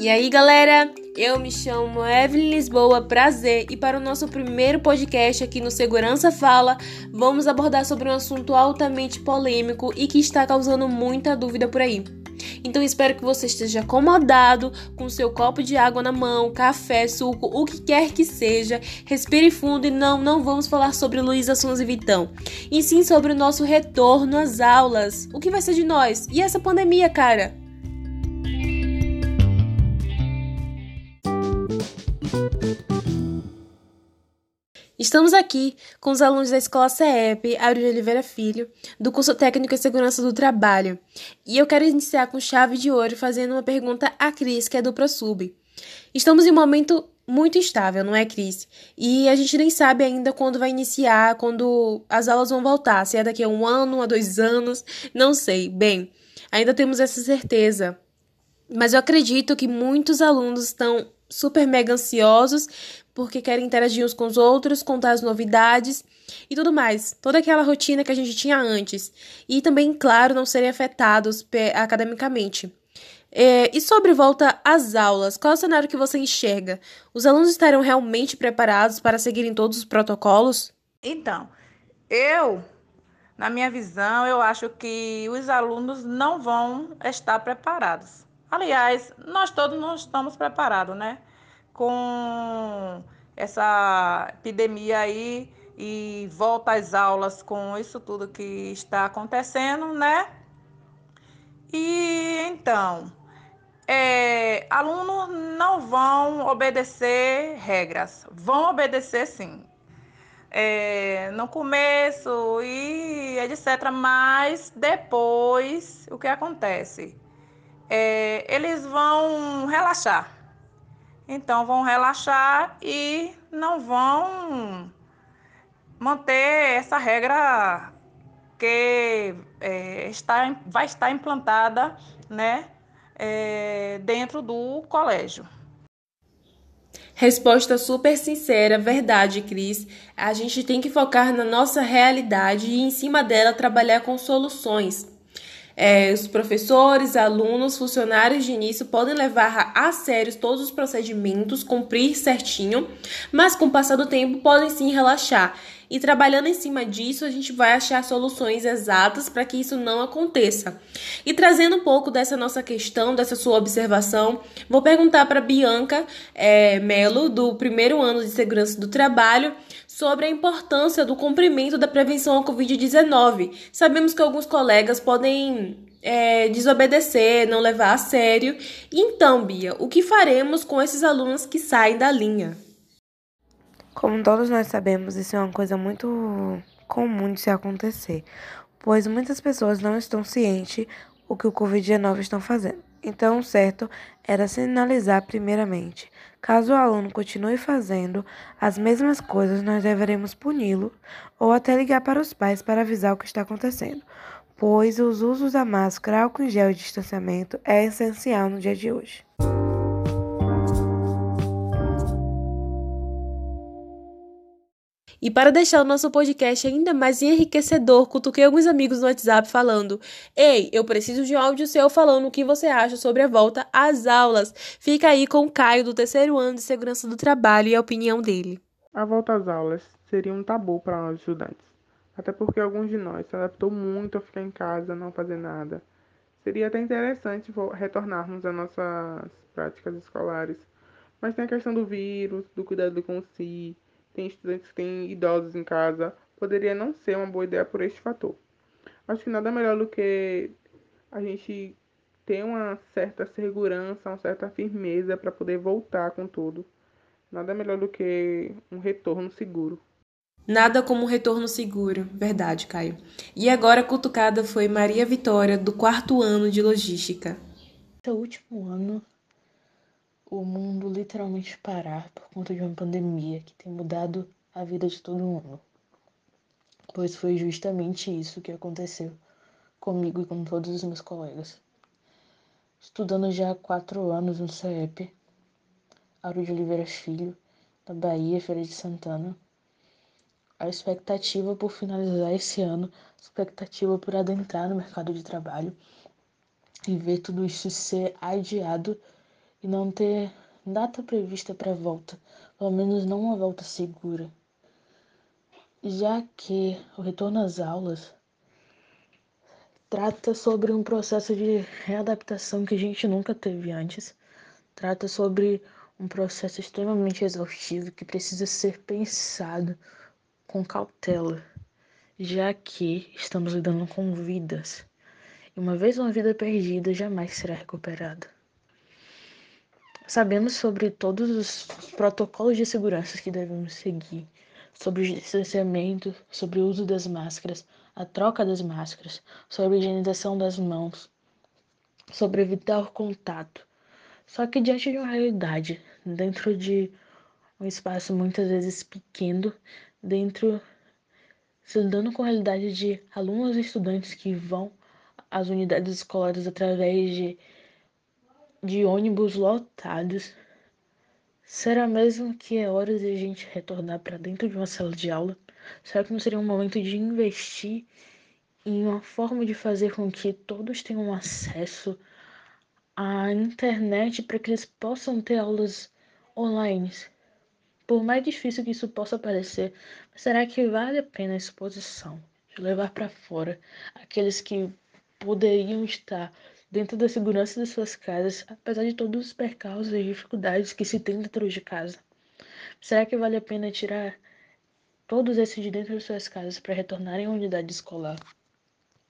E aí, galera? Eu me chamo Evelyn Lisboa, prazer, e para o nosso primeiro podcast aqui no Segurança Fala, vamos abordar sobre um assunto altamente polêmico e que está causando muita dúvida por aí. Então espero que você esteja acomodado, com seu copo de água na mão, café, suco, o que quer que seja. Respire fundo e não, não vamos falar sobre Luísa Sons e Vitão. E sim sobre o nosso retorno às aulas. O que vai ser de nós? E essa pandemia, cara? Estamos aqui com os alunos da Escola CEP, de Oliveira Filho, do curso Técnico em Segurança do Trabalho. E eu quero iniciar com chave de ouro fazendo uma pergunta a Cris, que é do ProSub. Estamos em um momento muito instável, não é, Cris? E a gente nem sabe ainda quando vai iniciar, quando as aulas vão voltar, se é daqui a um ano, a dois anos, não sei. Bem, ainda temos essa certeza. Mas eu acredito que muitos alunos estão super mega ansiosos porque querem interagir uns com os outros, contar as novidades e tudo mais. Toda aquela rotina que a gente tinha antes. E também, claro, não serem afetados academicamente. É, e sobre volta às aulas, qual é o cenário que você enxerga? Os alunos estarão realmente preparados para seguirem todos os protocolos? Então, eu, na minha visão, eu acho que os alunos não vão estar preparados. Aliás, nós todos não estamos preparados, né? Com essa epidemia aí e volta às aulas com isso tudo que está acontecendo, né? E então, é, alunos não vão obedecer regras, vão obedecer sim. É, no começo e etc. Mas depois, o que acontece? é, eles vão relaxar. Então, vão relaxar e não vão manter essa regra que é, está, vai estar implantada né, é, dentro do colégio. Resposta super sincera, verdade, Cris. A gente tem que focar na nossa realidade e, em cima dela, trabalhar com soluções. É, os professores, alunos, funcionários de início podem levar a sério todos os procedimentos, cumprir certinho, mas com o passar do tempo podem sim relaxar. E trabalhando em cima disso, a gente vai achar soluções exatas para que isso não aconteça. E trazendo um pouco dessa nossa questão, dessa sua observação, vou perguntar para Bianca é, Melo, do primeiro ano de segurança do trabalho, sobre a importância do cumprimento da prevenção à Covid-19. Sabemos que alguns colegas podem é, desobedecer, não levar a sério. Então, Bia, o que faremos com esses alunos que saem da linha? Como todos nós sabemos, isso é uma coisa muito comum de se acontecer, pois muitas pessoas não estão cientes o que o Covid-19 estão fazendo. Então, o certo era sinalizar primeiramente. Caso o aluno continue fazendo as mesmas coisas, nós deveremos puni-lo ou até ligar para os pais para avisar o que está acontecendo, pois os usos da máscara, álcool em gel e distanciamento é essencial no dia de hoje. E para deixar o nosso podcast ainda mais enriquecedor, cutuquei alguns amigos no WhatsApp falando: Ei, eu preciso de um áudio seu falando o que você acha sobre a volta às aulas. Fica aí com o Caio, do terceiro ano de segurança do trabalho, e a opinião dele. A volta às aulas seria um tabu para nós estudantes, até porque alguns de nós se adaptou muito a ficar em casa, não fazer nada. Seria até interessante retornarmos às nossas práticas escolares, mas tem a questão do vírus, do cuidado com si tem estudantes que têm idosos em casa, poderia não ser uma boa ideia por este fator. Acho que nada melhor do que a gente ter uma certa segurança, uma certa firmeza para poder voltar com tudo. Nada melhor do que um retorno seguro. Nada como um retorno seguro, verdade, Caio. E agora a cutucada foi Maria Vitória, do quarto ano de logística. Esse último ano o mundo literalmente parar por conta de uma pandemia que tem mudado a vida de todo mundo. Pois foi justamente isso que aconteceu comigo e com todos os meus colegas. Estudando já há quatro anos no CEP, Auro de Oliveira Filho, da Bahia, Feira de Santana, a expectativa por finalizar esse ano, a expectativa por adentrar no mercado de trabalho e ver tudo isso ser adiado e não ter data prevista para volta, pelo menos não uma volta segura. Já que o retorno às aulas trata sobre um processo de readaptação que a gente nunca teve antes, trata sobre um processo extremamente exaustivo que precisa ser pensado com cautela, já que estamos lidando com vidas. E uma vez uma vida perdida jamais será recuperada. Sabemos sobre todos os protocolos de segurança que devemos seguir, sobre o distanciamento, sobre o uso das máscaras, a troca das máscaras, sobre a higienização das mãos, sobre evitar o contato. Só que diante de uma realidade, dentro de um espaço muitas vezes pequeno, dentro se dando com a realidade de alunos e estudantes que vão às unidades escolares através de de ônibus lotados. Será mesmo que é hora de a gente retornar para dentro de uma sala de aula? Será que não seria um momento de investir em uma forma de fazer com que todos tenham acesso à internet para que eles possam ter aulas online? Por mais difícil que isso possa parecer, será que vale a pena a exposição de levar para fora aqueles que poderiam estar dentro da segurança de suas casas, apesar de todos os percalços e dificuldades que se tem dentro de casa? Será que vale a pena tirar todos esses de dentro de suas casas para retornarem à unidade escolar?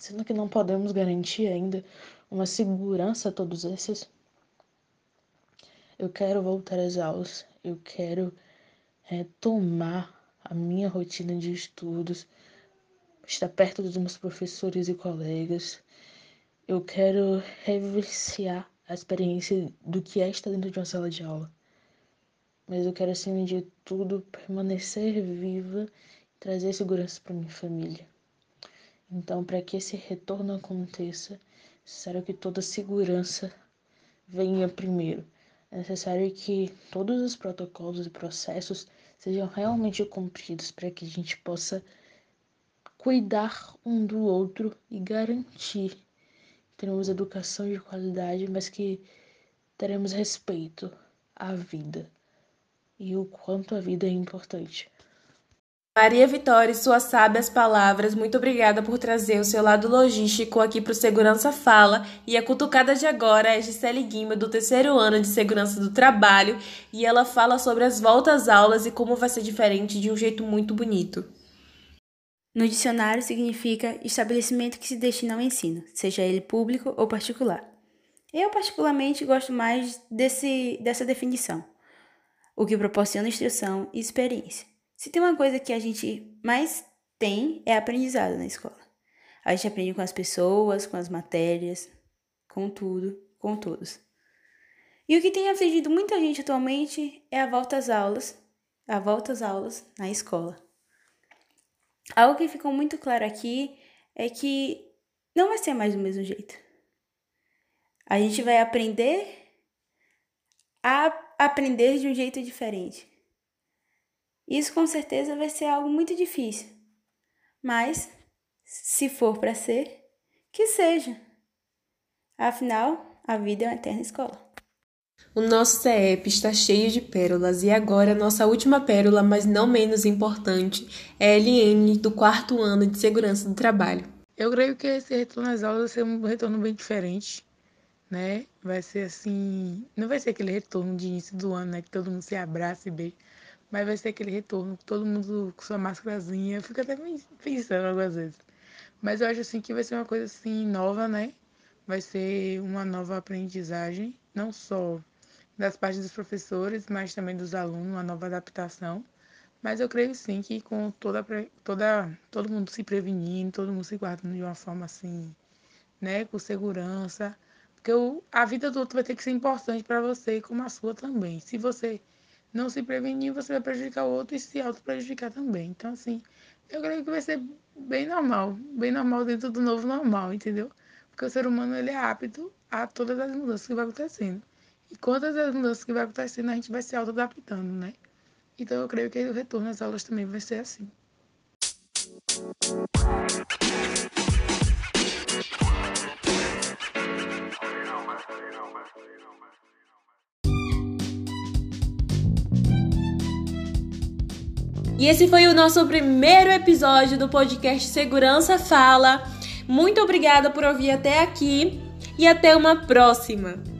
Sendo que não podemos garantir ainda uma segurança a todos esses? Eu quero voltar às aulas, eu quero retomar a minha rotina de estudos, estar perto dos meus professores e colegas, eu quero revivenciar a experiência do que é estar dentro de uma sala de aula. Mas eu quero, acima de tudo, permanecer viva e trazer segurança para minha família. Então, para que esse retorno aconteça, é necessário que toda segurança venha primeiro. É necessário que todos os protocolos e processos sejam realmente cumpridos para que a gente possa cuidar um do outro e garantir teremos educação de qualidade, mas que teremos respeito à vida e o quanto a vida é importante. Maria Vitória, suas sábias palavras, muito obrigada por trazer o seu lado logístico aqui para o Segurança Fala. E a cutucada de agora é Gisele Guima, do terceiro ano de Segurança do Trabalho, e ela fala sobre as voltas às aulas e como vai ser diferente de um jeito muito bonito. No dicionário significa estabelecimento que se destina ao ensino, seja ele público ou particular. Eu particularmente gosto mais desse, dessa definição, o que proporciona instrução e experiência. Se tem uma coisa que a gente mais tem é aprendizado na escola. A gente aprende com as pessoas, com as matérias, com tudo, com todos. E o que tem afligido muita gente atualmente é a volta às aulas, a volta às aulas na escola. Algo que ficou muito claro aqui é que não vai ser mais do mesmo jeito. A gente vai aprender a aprender de um jeito diferente. Isso com certeza vai ser algo muito difícil. Mas, se for para ser, que seja. Afinal, a vida é uma eterna escola. O nosso CEP está cheio de pérolas e agora nossa última pérola, mas não menos importante, é a LN do quarto ano de segurança do trabalho. Eu creio que esse retorno às aulas vai ser um retorno bem diferente, né? Vai ser assim, não vai ser aquele retorno de início do ano, né, que todo mundo se abraça e beija, mas vai ser aquele retorno, todo mundo com sua máscarazinha, eu fico até pensando algumas vezes. Mas eu acho assim que vai ser uma coisa assim nova, né? Vai ser uma nova aprendizagem, não só das partes dos professores, mas também dos alunos, uma nova adaptação. Mas eu creio sim que com toda, toda todo mundo se prevenindo, todo mundo se guardando de uma forma assim, né, com segurança, porque o, a vida do outro vai ter que ser importante para você, como a sua também. Se você não se prevenir, você vai prejudicar o outro e se auto prejudicar também. Então assim, eu creio que vai ser bem normal, bem normal dentro do novo normal, entendeu? Porque o ser humano ele é apto a todas as mudanças que vai acontecendo. E quantas as mudanças que vai acontecendo, a gente vai se auto-adaptando, né? Então eu creio que o retorno às aulas também vai ser assim. E esse foi o nosso primeiro episódio do podcast Segurança Fala. Muito obrigada por ouvir até aqui e até uma próxima!